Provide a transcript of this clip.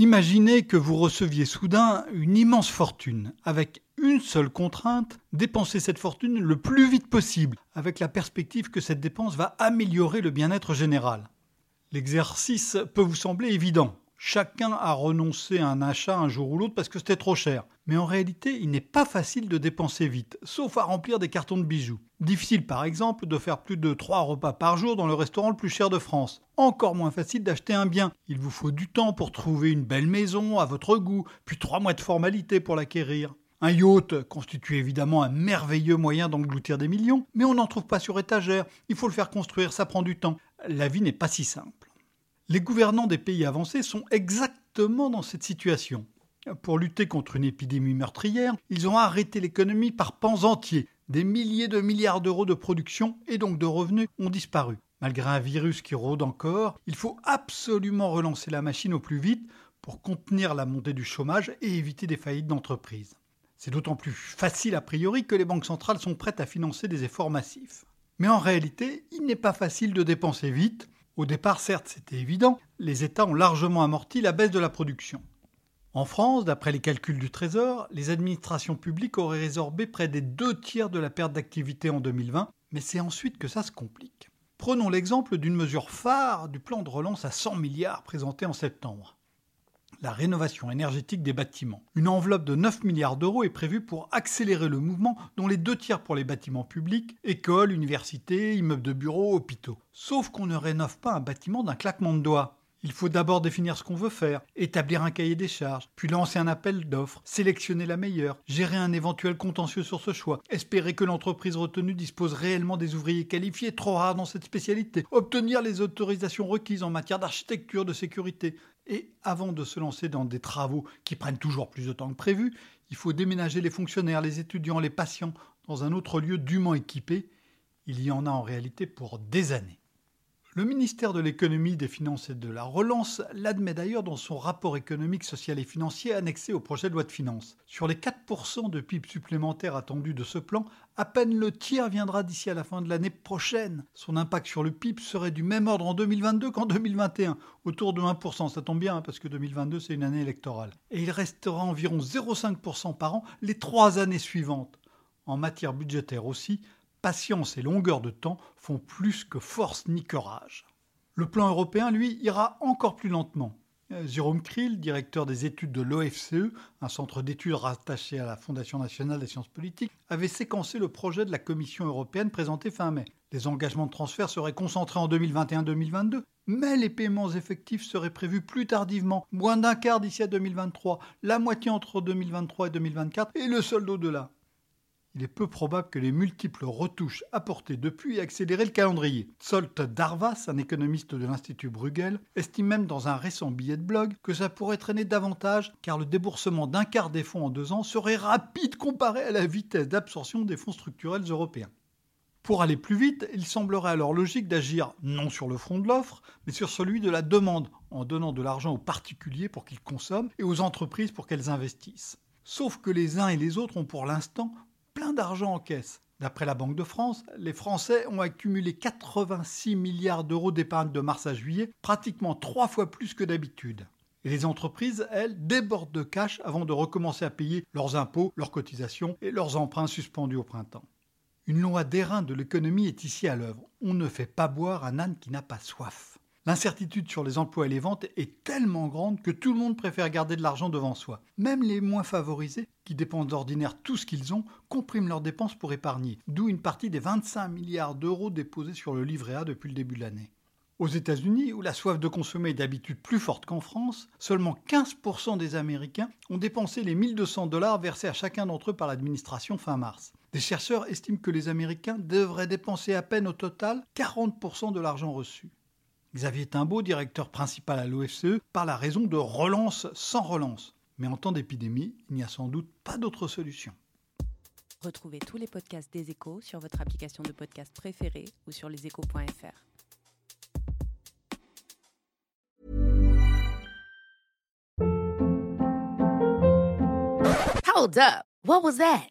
Imaginez que vous receviez soudain une immense fortune, avec une seule contrainte, dépenser cette fortune le plus vite possible, avec la perspective que cette dépense va améliorer le bien-être général. L'exercice peut vous sembler évident. Chacun a renoncé à un achat un jour ou l'autre parce que c'était trop cher. Mais en réalité, il n'est pas facile de dépenser vite, sauf à remplir des cartons de bijoux. Difficile par exemple de faire plus de 3 repas par jour dans le restaurant le plus cher de France. Encore moins facile d'acheter un bien. Il vous faut du temps pour trouver une belle maison à votre goût, puis 3 mois de formalité pour l'acquérir. Un yacht constitue évidemment un merveilleux moyen d'engloutir des millions, mais on n'en trouve pas sur étagère, il faut le faire construire, ça prend du temps. La vie n'est pas si simple. Les gouvernants des pays avancés sont exactement dans cette situation. Pour lutter contre une épidémie meurtrière, ils ont arrêté l'économie par pans entiers. Des milliers de milliards d'euros de production et donc de revenus ont disparu. Malgré un virus qui rôde encore, il faut absolument relancer la machine au plus vite pour contenir la montée du chômage et éviter des faillites d'entreprises. C'est d'autant plus facile a priori que les banques centrales sont prêtes à financer des efforts massifs. Mais en réalité, il n'est pas facile de dépenser vite, au départ, certes, c'était évident, les États ont largement amorti la baisse de la production. En France, d'après les calculs du Trésor, les administrations publiques auraient résorbé près des deux tiers de la perte d'activité en 2020, mais c'est ensuite que ça se complique. Prenons l'exemple d'une mesure phare du plan de relance à 100 milliards présenté en septembre la rénovation énergétique des bâtiments. Une enveloppe de 9 milliards d'euros est prévue pour accélérer le mouvement, dont les deux tiers pour les bâtiments publics, écoles, universités, immeubles de bureaux, hôpitaux. Sauf qu'on ne rénove pas un bâtiment d'un claquement de doigts. Il faut d'abord définir ce qu'on veut faire, établir un cahier des charges, puis lancer un appel d'offres, sélectionner la meilleure, gérer un éventuel contentieux sur ce choix, espérer que l'entreprise retenue dispose réellement des ouvriers qualifiés, trop rares dans cette spécialité, obtenir les autorisations requises en matière d'architecture, de sécurité. Et avant de se lancer dans des travaux qui prennent toujours plus de temps que prévu, il faut déménager les fonctionnaires, les étudiants, les patients dans un autre lieu dûment équipé. Il y en a en réalité pour des années. Le ministère de l'économie, des finances et de la relance l'admet d'ailleurs dans son rapport économique, social et financier annexé au projet de loi de finances. Sur les 4% de PIB supplémentaires attendus de ce plan, à peine le tiers viendra d'ici à la fin de l'année prochaine. Son impact sur le PIB serait du même ordre en 2022 qu'en 2021, autour de 1%. Ça tombe bien hein, parce que 2022 c'est une année électorale. Et il restera environ 0,5% par an les trois années suivantes. En matière budgétaire aussi, patience et longueur de temps font plus que force ni courage. Le plan européen, lui, ira encore plus lentement. Euh, Jérôme Krill, directeur des études de l'OFCE, un centre d'études rattaché à la Fondation nationale des sciences politiques, avait séquencé le projet de la Commission européenne présenté fin mai. Les engagements de transfert seraient concentrés en 2021-2022, mais les paiements effectifs seraient prévus plus tardivement, moins d'un quart d'ici à 2023, la moitié entre 2023 et 2024 et le solde au-delà il est peu probable que les multiples retouches apportées depuis aient accéléré le calendrier. Solt Darvas, un économiste de l'Institut Bruegel, estime même dans un récent billet de blog que ça pourrait traîner davantage car le déboursement d'un quart des fonds en deux ans serait rapide comparé à la vitesse d'absorption des fonds structurels européens. Pour aller plus vite, il semblerait alors logique d'agir non sur le front de l'offre, mais sur celui de la demande, en donnant de l'argent aux particuliers pour qu'ils consomment et aux entreprises pour qu'elles investissent. Sauf que les uns et les autres ont pour l'instant d'argent en caisse. D'après la Banque de France, les Français ont accumulé 86 milliards d'euros d'épargne de mars à juillet, pratiquement trois fois plus que d'habitude. Et les entreprises, elles, débordent de cash avant de recommencer à payer leurs impôts, leurs cotisations et leurs emprunts suspendus au printemps. Une loi d'airain de l'économie est ici à l'œuvre. On ne fait pas boire un âne qui n'a pas soif. L'incertitude sur les emplois et les ventes est tellement grande que tout le monde préfère garder de l'argent devant soi. Même les moins favorisés, qui dépensent d'ordinaire tout ce qu'ils ont, compriment leurs dépenses pour épargner, d'où une partie des 25 milliards d'euros déposés sur le livret A depuis le début de l'année. Aux États-Unis, où la soif de consommer est d'habitude plus forte qu'en France, seulement 15% des Américains ont dépensé les 1200 dollars versés à chacun d'entre eux par l'administration fin mars. Des chercheurs estiment que les Américains devraient dépenser à peine au total 40% de l'argent reçu. Xavier Timbaud, directeur principal à l'OFCE, parle à raison de relance sans relance. Mais en temps d'épidémie, il n'y a sans doute pas d'autre solution. Retrouvez tous les podcasts des échos sur votre application de podcast préférée ou sur leséchos.fr. Hold up. What was that?